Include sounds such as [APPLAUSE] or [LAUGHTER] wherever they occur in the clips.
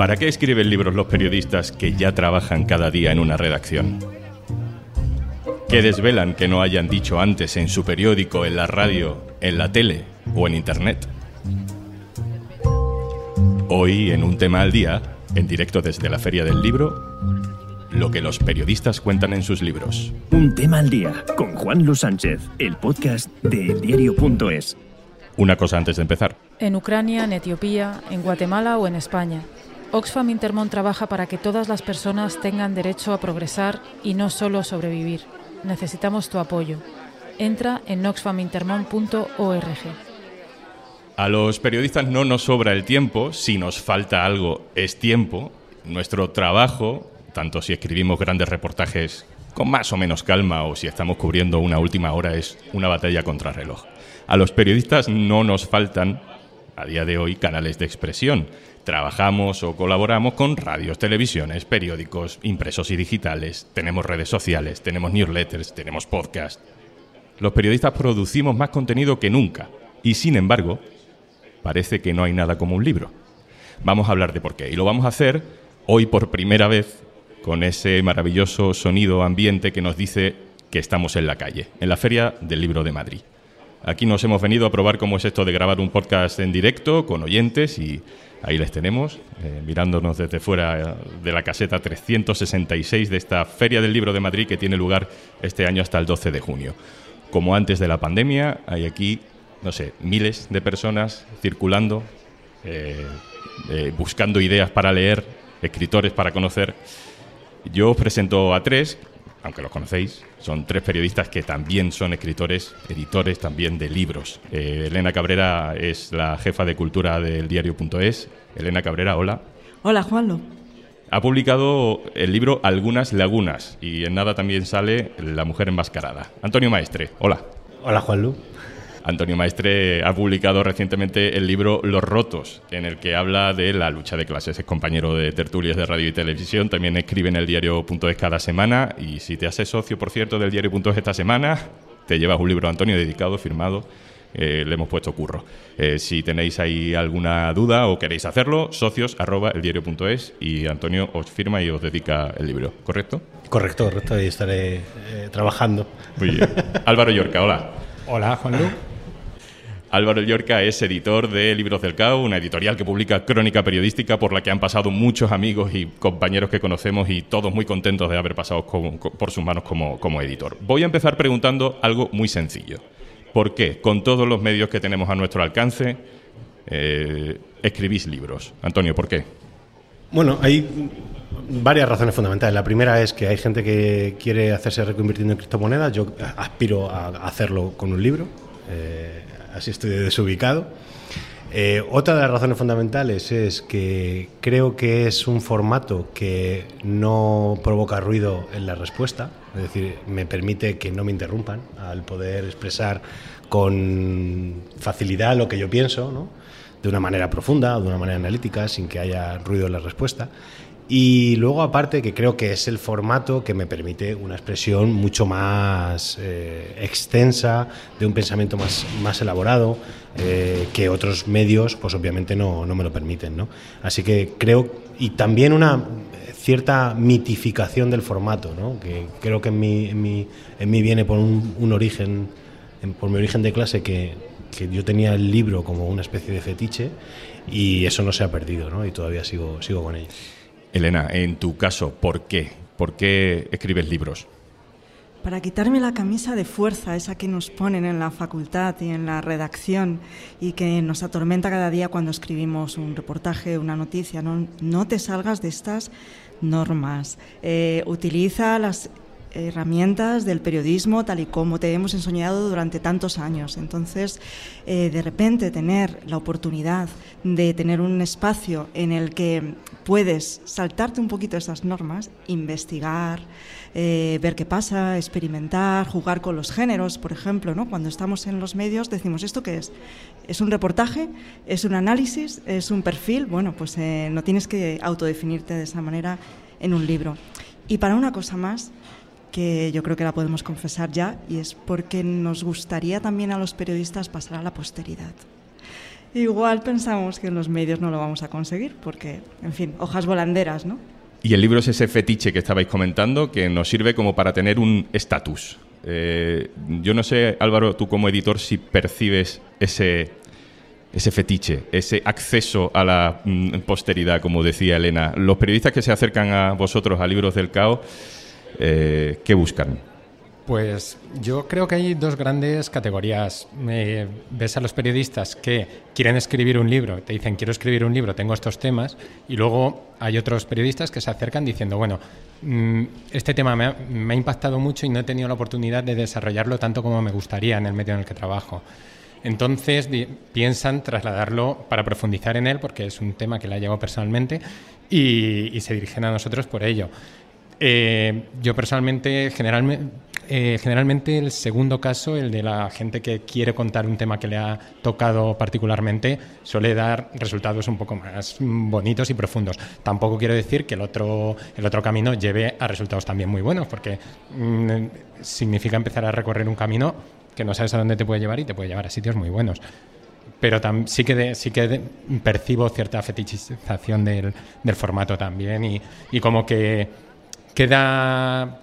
¿Para qué escriben libros los periodistas que ya trabajan cada día en una redacción? ¿Qué desvelan que no hayan dicho antes en su periódico, en la radio, en la tele o en Internet? Hoy, en un tema al día, en directo desde la Feria del Libro, lo que los periodistas cuentan en sus libros. Un tema al día con Juan Luis Sánchez, el podcast de eldiario.es. Una cosa antes de empezar. En Ucrania, en Etiopía, en Guatemala o en España. Oxfam Intermont trabaja para que todas las personas tengan derecho a progresar y no solo sobrevivir. Necesitamos tu apoyo. Entra en oxfamintermont.org. A los periodistas no nos sobra el tiempo, si nos falta algo es tiempo. Nuestro trabajo, tanto si escribimos grandes reportajes con más o menos calma o si estamos cubriendo una última hora, es una batalla contra reloj. A los periodistas no nos faltan, a día de hoy, canales de expresión Trabajamos o colaboramos con radios, televisiones, periódicos, impresos y digitales, tenemos redes sociales, tenemos newsletters, tenemos podcasts. Los periodistas producimos más contenido que nunca y sin embargo, parece que no hay nada como un libro. Vamos a hablar de por qué y lo vamos a hacer hoy por primera vez con ese maravilloso sonido ambiente que nos dice que estamos en la calle, en la Feria del Libro de Madrid. Aquí nos hemos venido a probar cómo es esto de grabar un podcast en directo con oyentes y Ahí les tenemos, eh, mirándonos desde fuera de la caseta 366 de esta Feria del Libro de Madrid que tiene lugar este año hasta el 12 de junio. Como antes de la pandemia, hay aquí, no sé, miles de personas circulando, eh, eh, buscando ideas para leer, escritores para conocer. Yo os presento a tres, aunque los conocéis, son tres periodistas que también son escritores, editores también de libros. Eh, Elena Cabrera es la jefa de cultura del diario.es. Elena Cabrera, hola. Hola, Juanlo. Ha publicado el libro Algunas Lagunas y en nada también sale La mujer enmascarada. Antonio Maestre, hola. Hola, Juanlu. Antonio Maestre ha publicado recientemente el libro Los Rotos, en el que habla de la lucha de clases. Es compañero de tertulias de radio y televisión, también escribe en el diario.es cada semana y si te haces socio, por cierto, del diario.es esta semana, te llevas un libro, Antonio, dedicado, firmado. Eh, le hemos puesto curro. Eh, si tenéis ahí alguna duda o queréis hacerlo, socios arroba eldiario.es y Antonio os firma y os dedica el libro, ¿correcto? Correcto, correcto, ahí estaré eh, trabajando. Muy bien. Álvaro Yorca, hola. Hola, Juanlu. Álvaro Llorca es editor de Libros del CAO, una editorial que publica crónica periodística por la que han pasado muchos amigos y compañeros que conocemos y todos muy contentos de haber pasado por sus manos como, como editor. Voy a empezar preguntando algo muy sencillo. ¿Por qué, con todos los medios que tenemos a nuestro alcance, eh, escribís libros? Antonio, ¿por qué? Bueno, hay varias razones fundamentales. La primera es que hay gente que quiere hacerse reconvirtiendo en criptomonedas. Yo aspiro a hacerlo con un libro. Eh, así estoy desubicado. Eh, otra de las razones fundamentales es que creo que es un formato que no provoca ruido en la respuesta, es decir, me permite que no me interrumpan al poder expresar con facilidad lo que yo pienso, de una manera profunda, de una manera analítica, sin que haya ruido en la respuesta. Y luego aparte que creo que es el formato que me permite una expresión mucho más eh, extensa, de un pensamiento más, más elaborado, eh, que otros medios pues obviamente no, no me lo permiten. ¿no? Así que creo, y también una cierta mitificación del formato, ¿no? que creo que en mí, en mí, en mí viene por un, origen, por mi origen de clase que, que yo tenía el libro como una especie de fetiche y eso no se ha perdido ¿no? y todavía sigo, sigo con ello. Elena, en tu caso, ¿por qué? ¿Por qué escribes libros? Para quitarme la camisa de fuerza, esa que nos ponen en la facultad y en la redacción y que nos atormenta cada día cuando escribimos un reportaje, una noticia. No, no te salgas de estas normas. Eh, utiliza las herramientas del periodismo tal y como te hemos enseñado durante tantos años. Entonces, eh, de repente tener la oportunidad de tener un espacio en el que puedes saltarte un poquito esas normas, investigar, eh, ver qué pasa, experimentar, jugar con los géneros, por ejemplo, ¿no? Cuando estamos en los medios decimos, ¿esto qué es? ¿Es un reportaje? ¿Es un análisis? ¿Es un perfil? Bueno, pues eh, no tienes que autodefinirte de esa manera en un libro. Y para una cosa más, que yo creo que la podemos confesar ya, y es porque nos gustaría también a los periodistas pasar a la posteridad. igual pensamos que en los medios no lo vamos a conseguir, porque, en fin, hojas volanderas, ¿no? Y el libro es ese fetiche que estabais comentando que nos sirve como para tener un estatus. Eh, yo no sé, Álvaro, tú como editor, si percibes ese, ese fetiche, ese acceso a la mm, posteridad, como decía Elena. Los periodistas que se acercan a vosotros, a Libros del Caos, eh, ¿qué buscan? Pues yo creo que hay dos grandes categorías. ves a los periodistas que quieren escribir un libro, te dicen quiero escribir un libro, tengo estos temas, y luego hay otros periodistas que se acercan diciendo, bueno, mm, este tema me ha, impactado mucho y no he tenido la oportunidad de desarrollarlo tanto como me gustaría en el medio en el que trabajo. Entonces piensan trasladarlo para profundizar en él, porque es un tema que le ha llegado personalmente, y, y se dirigen a nosotros por ello. Eh, yo personalmente, generalmente, eh, generalmente el segundo caso, el de la gente que quiere contar un tema que le ha tocado particularmente, suele dar resultados un poco más bonitos y profundos. Tampoco quiero decir que el otro, el otro camino lleve a resultados también muy buenos, porque mm, significa empezar a recorrer un camino que no sabes a dónde te puede llevar y te puede llevar a sitios muy buenos pero sí que, sí que percibo cierta fetichización del, del formato también y, y, como que queda,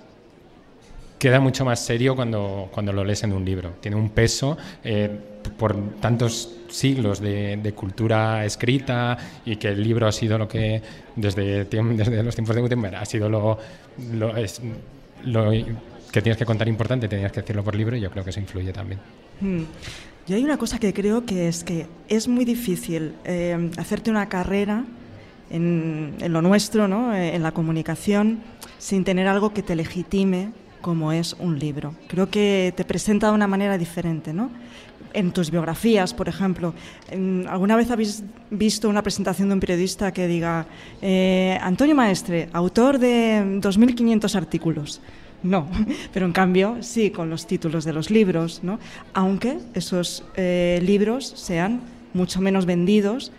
queda mucho más serio cuando, cuando lo lees en un libro. Tiene un peso eh, por tantos siglos de, cultura escrita y que el libro ha sido lo que, desde, desde los tiempos de Gutenberg, ha sido lo, lo, es, lo que tienes que contar importante, tenías que decirlo por libro y yo creo que eso influye también. Hmm. Yo hay una cosa que creo que es que es muy difícil eh, hacerte una carrera en, lo nuestro, ¿no? Eh, en la comunicación, sin tener algo que te legitime como es un libro. Creo que te presenta de una manera diferente, ¿no? En tus biografías, por ejemplo, ¿alguna vez habéis visto una presentación de un periodista que diga eh, Antonio Maestre, autor de 2.500 artículos? No, [LAUGHS] pero en cambio sí con los títulos de los libros, ¿no? aunque esos eh, libros sean mucho menos vendidos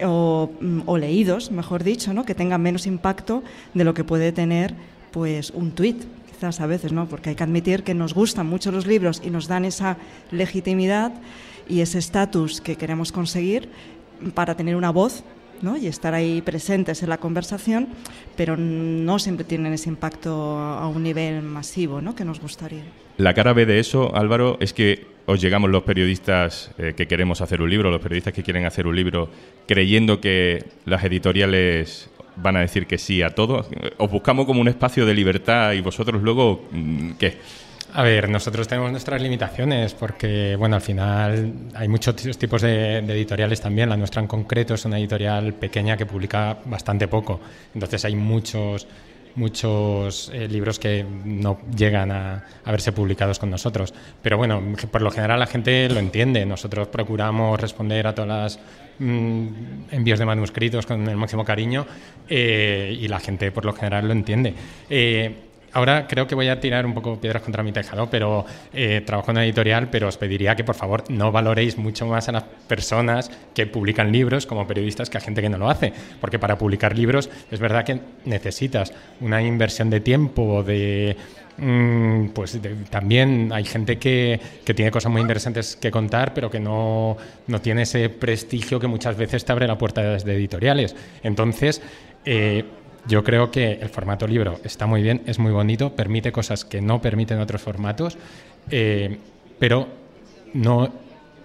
Mm, o, leídos, mejor dicho, ¿no? que tengan menos impacto de lo que puede tener pues un tuit, quizás a veces, ¿no? porque hay que admitir que nos gustan mucho los libros y nos dan esa legitimidad y ese estatus que queremos conseguir para tener una voz ¿no? y estar ahí presentes en la conversación, pero no siempre tienen ese impacto a un nivel masivo ¿no? que nos gustaría. La cara B de eso, Álvaro, es que os llegamos los periodistas eh, que queremos hacer un libro, los periodistas que quieren hacer un libro, creyendo que las editoriales van a decir que sí a todo. Os buscamos como un espacio de libertad y vosotros luego, mm, ¿qué? A ver, nosotros tenemos nuestras limitaciones porque, bueno, al final hay muchos tipos de, editoriales también. La nuestra en concreto es una editorial pequeña que publica bastante poco. Entonces hay muchos muchos eh, libros que no llegan a, verse publicados con nosotros. Pero bueno, por lo general la gente lo entiende. Nosotros procuramos responder a todas las mm, envíos de manuscritos con el máximo cariño eh, y la gente por lo general lo entiende. Eh, Ahora creo que voy a tirar un poco piedras contra mi tejado, pero eh, trabajo en una editorial, pero os pediría que por favor no valoréis mucho más a las personas que publican libros como periodistas que a gente que no lo hace, porque para publicar libros es verdad que necesitas una inversión de tiempo, de mm, pues también hay gente que, que, tiene cosas muy interesantes que contar, pero que no, no, tiene ese prestigio que muchas veces te abre la puerta desde editoriales. Entonces, eh, yo creo que el formato libro está muy bien, es muy bonito, permite cosas que no permiten otros formatos, eh, pero no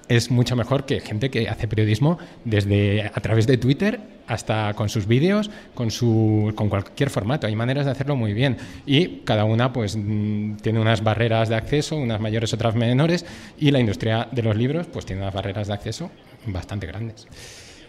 es mucho mejor que gente que hace periodismo desde a través de Twitter hasta con sus vídeos, con su con cualquier formato. Hay maneras de hacerlo muy bien y cada una pues mm, tiene unas barreras de acceso, unas mayores, otras menores y la industria de los libros pues tiene unas barreras de acceso bastante grandes.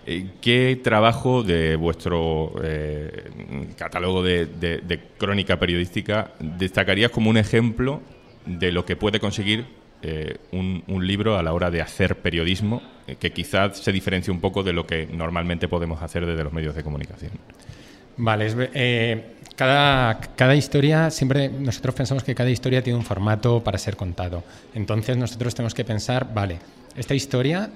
Eh, ¿Qué trabajo de vuestro eh, catálogo de, crónica periodística destacarías como un ejemplo de lo que puede conseguir eh, un, libro a la hora de hacer periodismo, que quizás se diferencie un poco de lo que normalmente podemos hacer desde los medios de comunicación? Vale, cada, cada historia, siempre nosotros pensamos que cada historia tiene un formato para ser contado. Entonces nosotros tenemos que pensar, vale, esta historia,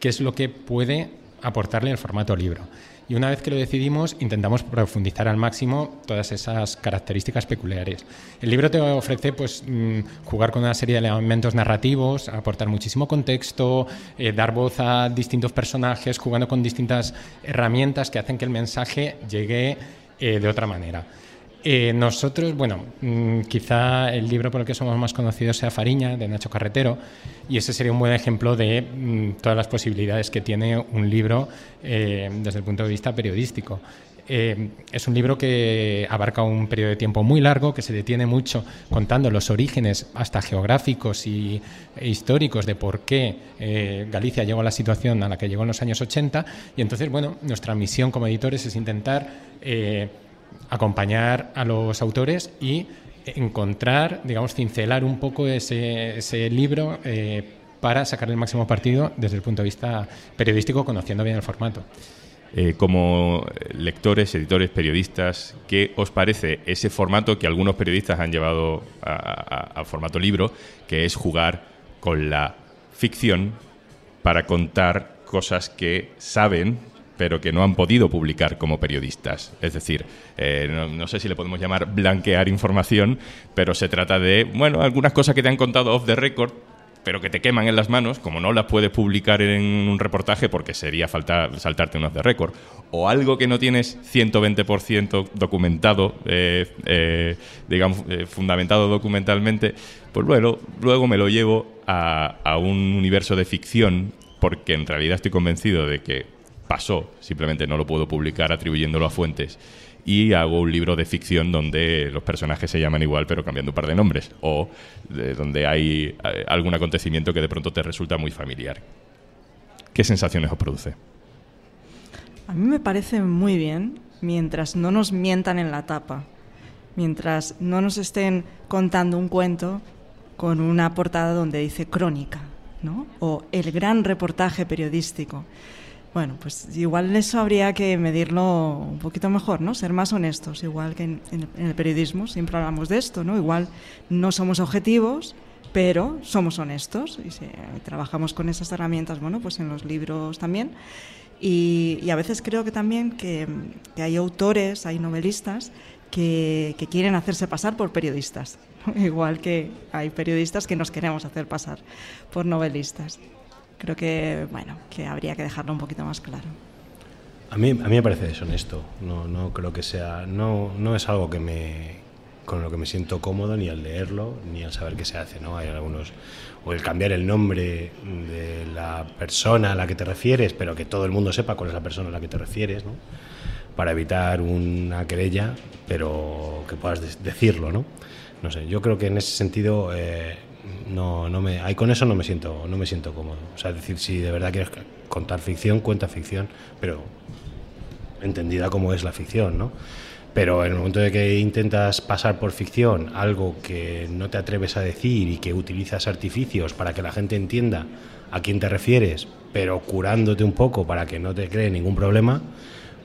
¿qué es lo que puede aportarle el formato libro. Y una vez que lo decidimos, intentamos profundizar al máximo todas esas características peculiares. El libro te ofrece pues, mm, jugar con una serie de elementos narrativos, aportar muchísimo contexto, eh, dar voz a distintos personajes, jugando con distintas herramientas que hacen que el mensaje llegue eh, de otra manera. Eh, nosotros, bueno, mm, quizá el libro por el que somos más conocidos sea Fariña, de Nacho Carretero, y ese sería un buen ejemplo de mm, todas las posibilidades que tiene un libro eh, desde el punto de vista periodístico. Eh, es un libro que abarca un periodo de tiempo muy largo, que se detiene mucho contando los orígenes hasta geográficos y, e históricos de por qué Galicia llegó a la situación a la que llegó en los años 80. Y entonces, bueno, nuestra misión como editores es intentar acompañar a los autores y encontrar, digamos, cincelar un poco ese, libro eh, para sacar el máximo partido desde el punto de vista periodístico, conociendo bien el formato. Eh, como lectores, editores, periodistas, ¿qué os parece ese formato que algunos periodistas han llevado a formato libro, que es jugar con la ficción para contar cosas que saben pero que no han podido publicar como periodistas. Es decir, eh, no, sé si le podemos llamar blanquear información, pero se trata de, bueno, algunas cosas que te han contado off the record, pero que te queman en las manos, como no las puedes publicar en un reportaje porque sería faltar, saltarte unos de récord, o algo que no tienes 120% documentado, eh, eh, digamos, fundamentado documentalmente, pues luego, luego me lo llevo a un universo de ficción porque en realidad estoy convencido de que pasó, simplemente no lo puedo publicar atribuyéndolo a fuentes. Y hago un libro de ficción donde los personajes se llaman igual pero cambiando un par de nombres, o donde hay eh, algún acontecimiento que de pronto te resulta muy familiar. ¿Qué sensaciones os produce? A mí me parece muy bien mientras no nos mientan en la tapa, mientras no nos estén contando un cuento con una portada donde dice crónica, ¿no? O el gran reportaje periodístico. Bueno, pues igual eso habría que medirlo un poquito mejor, ¿no? Ser más honestos, igual que en, el periodismo siempre hablamos de esto, ¿no? Igual no somos objetivos, pero somos honestos y trabajamos con esas herramientas, bueno, pues en los libros también. Y, a veces creo que también que, hay autores, hay novelistas que, quieren hacerse pasar por periodistas, [LAUGHS] igual que hay periodistas que nos queremos hacer pasar por novelistas creo que, bueno, que habría que dejarlo un poquito más claro. A mí, a mí me parece deshonesto. No, no creo que sea. No, no es algo que me, con lo que me siento cómodo ni al leerlo ni al saber qué se hace. ¿no? Hay algunos. O el cambiar el nombre de la persona a la que te refieres, pero que todo el mundo sepa cuál es la persona a la que te refieres, ¿no? para evitar una querella, pero que puedas decirlo. ¿no? no sé, yo creo que en ese sentido. Eh, no, no me, ahí con eso no me siento, no me siento cómodo. O sea, decir, si de verdad quieres contar ficción, cuenta ficción, pero entendida como es la ficción, ¿no? Pero en el momento de que intentas pasar por ficción algo que no te atreves a decir y que utilizas artificios para que la gente entienda a quién te refieres, pero curándote un poco para que no te cree ningún problema,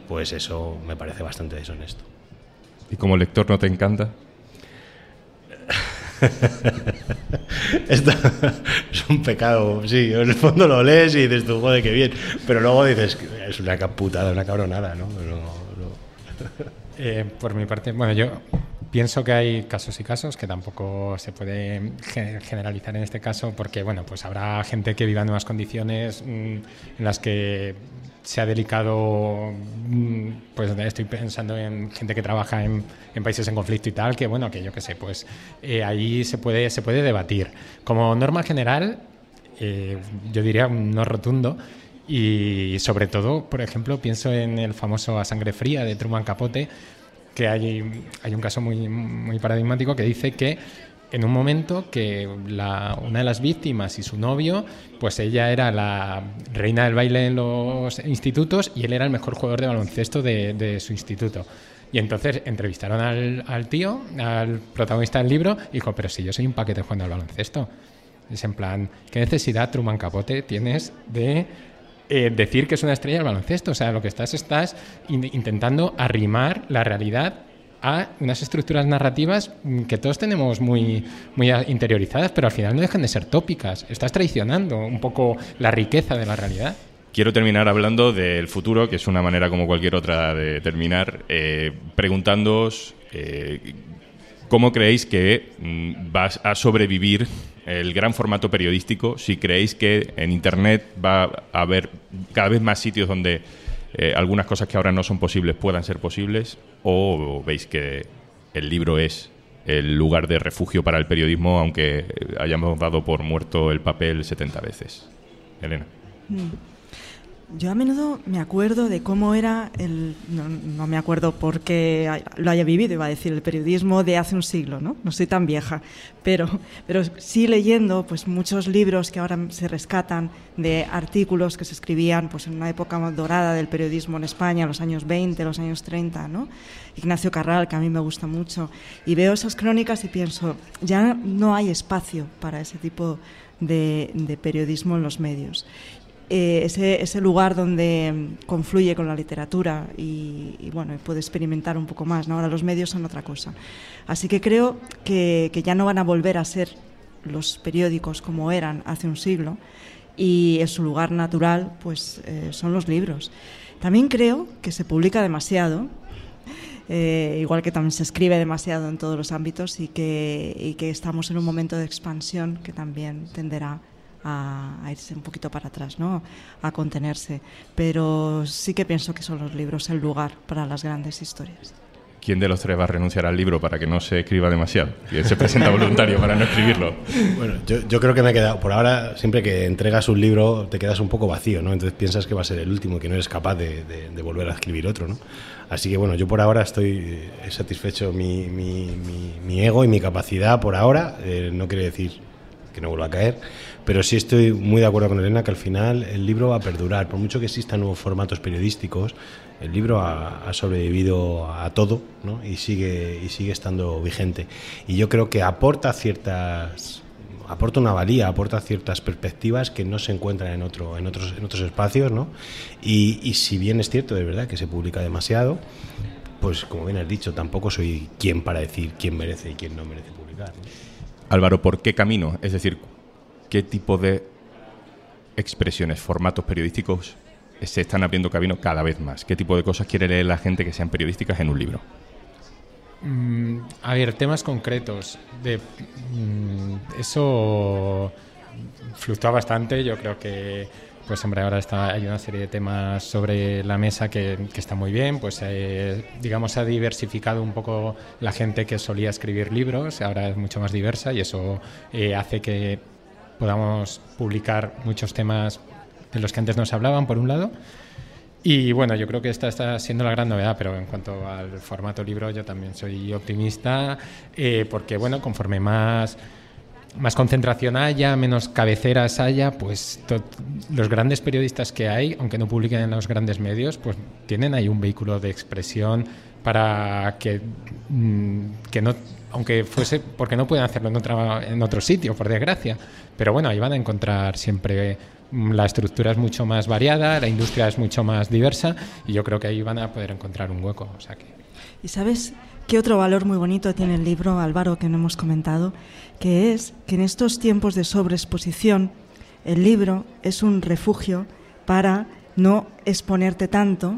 pues eso me parece bastante deshonesto. ¿Y como lector no te encanta? [LAUGHS] Esto es un pecado, sí, en el fondo lo lees y dices tú, joder, qué bien, pero luego dices, es una caputada, una cabronada, ¿no? [LAUGHS] Eh, por mi parte, bueno, yo pienso que hay casos y casos que tampoco se puede generalizar en este caso porque, bueno, pues habrá gente que viva en unas condiciones mm, en las que se ha delicado, mm, pues estoy pensando en gente que trabaja en, países en conflicto y tal, que bueno, que yo qué sé, pues eh, ahí se puede, se puede debatir. Como norma general, eh, yo diría un no rotundo, y sobre todo, por ejemplo, pienso en el famoso A Sangre Fría de Truman Capote, que hay, hay un caso muy, muy paradigmático que dice que en un momento que la, una de las víctimas y su novio, pues ella era la reina del baile en los institutos y él era el mejor jugador de baloncesto de, su instituto. Y entonces entrevistaron al, al, tío, al protagonista del libro, y dijo, pero si yo soy un paquete jugando al baloncesto. Es en plan, ¿qué necesidad, Truman Capote, tienes de eh, decir que es una estrella del baloncesto? O sea, lo que estás, estás intentando arrimar la realidad a unas estructuras narrativas que todos tenemos muy, muy interiorizadas, pero al final no dejan de ser tópicas. Estás traicionando un poco la riqueza de la realidad. Quiero terminar hablando del futuro, que es una manera como cualquier otra de terminar, eh, preguntándoos eh, cómo creéis que mm, va a sobrevivir el gran formato periodístico, si creéis que en Internet va a haber cada vez más sitios donde eh, algunas cosas que ahora no son posibles puedan ser posibles, o veis que el libro es el lugar de refugio para el periodismo, aunque hayamos dado por muerto el papel 70 veces. Elena. Mm. Yo a menudo me acuerdo de cómo era el. No, me acuerdo porque lo haya vivido, iba a decir, el periodismo de hace un siglo, ¿no? No soy tan vieja, pero, pero sí leyendo pues, muchos libros que ahora se rescatan de artículos que se escribían pues, en una época dorada del periodismo en España, los años 20, los años 30, ¿no? Ignacio Carral, que a mí me gusta mucho. Y veo esas crónicas y pienso, ya no hay espacio para ese tipo de, de periodismo en los medios. Eh, ese, lugar donde confluye con la literatura y, bueno, puede experimentar un poco más. ¿no? Ahora los medios son otra cosa. Así que creo que, ya no van a volver a ser los periódicos como eran hace un siglo y en su lugar natural pues eh, son los libros. También creo que se publica demasiado, eh, igual que también se escribe demasiado en todos los ámbitos y que, y que estamos en un momento de expansión que también tenderá a, irse un poquito para atrás, ¿no? a contenerse. Pero sí que pienso que son los libros el lugar para las grandes historias. ¿Quién de los tres va a renunciar al libro para que no se escriba demasiado? ¿Quién se presenta [LAUGHS] voluntario para no escribirlo? Bueno, yo, creo que me he quedado. Por ahora, siempre que entregas un libro, te quedas un poco vacío, ¿no? Entonces piensas que va a ser el último y que no eres capaz de, volver a escribir otro, ¿no? Así que bueno, yo por ahora estoy satisfecho mi, mi, ego y mi capacidad por ahora. Eh, no quiere decir que no vuelva a caer pero sí estoy muy de acuerdo con Elena que al final el libro va a perdurar. Por mucho que existan nuevos formatos periodísticos, el libro ha, sobrevivido a todo ¿no? y, sigue, y sigue estando vigente. Y yo creo que aporta ciertas aporta una valía, aporta ciertas perspectivas que no se encuentran en, otro, en, otros, en otros espacios, ¿no? Y, y, si bien es cierto, de verdad, que se publica demasiado, pues como bien has dicho, tampoco soy quien para decir quién merece y quién no merece publicar. Álvaro, ¿por qué camino? Es decir, qué tipo de expresiones, formatos periodísticos se están abriendo camino cada vez más. ¿Qué tipo de cosas quiere leer la gente que sean periodísticas en un libro? Mm, a ver, temas concretos. Mm, eso fluctúa bastante. Yo creo que, pues hombre, ahora está, hay una serie de temas sobre la mesa que, que está muy bien. Pues eh, digamos ha diversificado un poco la gente que solía escribir libros. Ahora es mucho más diversa y eso eh, hace que podamos publicar muchos temas de los que antes nos hablaban, por un lado. Y bueno, yo creo que esta está siendo la gran novedad, pero en cuanto al formato libro, yo también soy optimista, eh, porque bueno, conforme más, más concentración haya, menos cabeceras haya, pues los grandes periodistas que hay, aunque no publiquen en los grandes medios, pues tienen ahí un vehículo de expresión para que, mm, que no aunque fuese porque no pueden hacerlo en, otra, en otro sitio, por desgracia. Pero bueno, ahí van a encontrar siempre mm, la estructura es mucho más variada, la industria es mucho más diversa y yo creo que ahí van a poder encontrar un hueco. O sea que... ¿Y sabes qué otro valor muy bonito tiene el libro, Álvaro, que no hemos comentado? Que es que en estos tiempos de sobreexposición, el libro es un refugio para no exponerte tanto,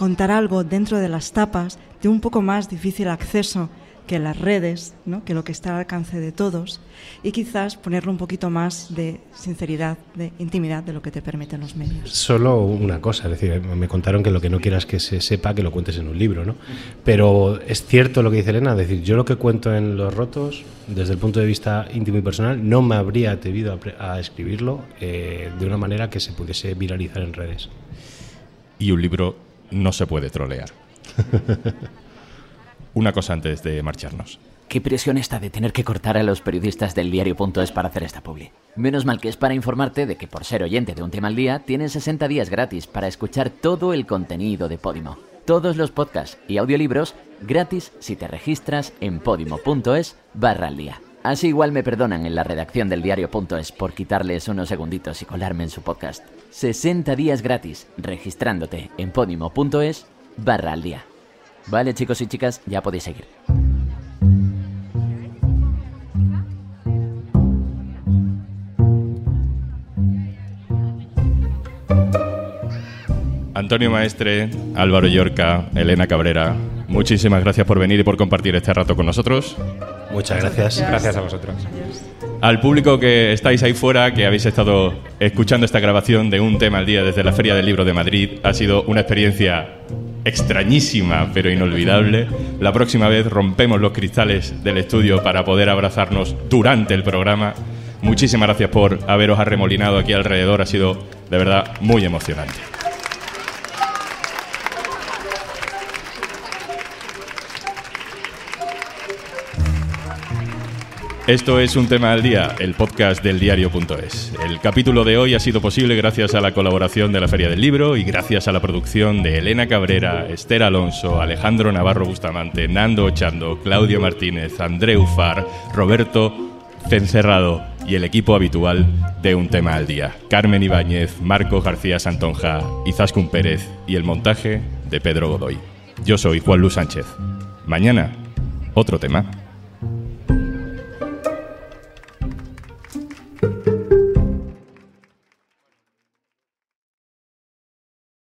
contar algo dentro de las tapas de un poco más difícil acceso que las redes, ¿no? que lo que está al alcance de todos, y quizás ponerle un poquito más de sinceridad, de intimidad de lo que te permiten los medios. Solo una cosa, es decir, me contaron que lo que no quieras que se sepa, que lo cuentes en un libro, ¿no? Pero es cierto lo que dice Elena, es decir, yo lo que cuento en Los Rotos, desde el punto de vista íntimo y personal, no me habría atrevido a, escribirlo eh, de una manera que se pudiese viralizar en redes. Y un libro no se puede trolear. [LAUGHS] una cosa antes de marcharnos. Qué presión está de tener que cortar a los periodistas del diario.es para hacer esta publi. Menos mal que es para informarte de que por ser oyente de un tema al día, tienes 60 días gratis para escuchar todo el contenido de Podimo. Todos los podcasts y audiolibros gratis si te registras en podimo.es barra al día. Así igual me perdonan en la redacción del diario.es por quitarles unos segunditos y colarme en su podcast. 60 días gratis registrándote en podimo.es barra al día. Vale, chicos y chicas, ya podéis seguir. Antonio Maestre, Álvaro Yorca, Elena Cabrera, muchísimas gracias por venir y por compartir este rato con nosotros. Muchas gracias. Gracias a vosotros. Al público que estáis ahí fuera, que habéis estado escuchando esta grabación de un tema al día desde la Feria del Libro de Madrid, ha sido una experiencia extrañísima pero inolvidable. La próxima vez rompemos los cristales del estudio para poder abrazarnos durante el programa. Muchísimas gracias por haberos arremolinado aquí alrededor, ha sido de verdad muy emocionante. Esto es un tema al día, el podcast del diario.es. El capítulo de hoy ha sido posible gracias a la colaboración de la Feria del Libro y gracias a la producción de Elena Cabrera, Esther Alonso, Alejandro Navarro Bustamante, Nando Ochando, Claudio Martínez, André Ufar, Roberto Cencerrado y el equipo habitual de Un tema al día. Carmen Ibáñez, Marco García Santonja, Izaskun Pérez y el montaje de Pedro Godoy. Yo soy Juan Luis Sánchez. Mañana, otro tema.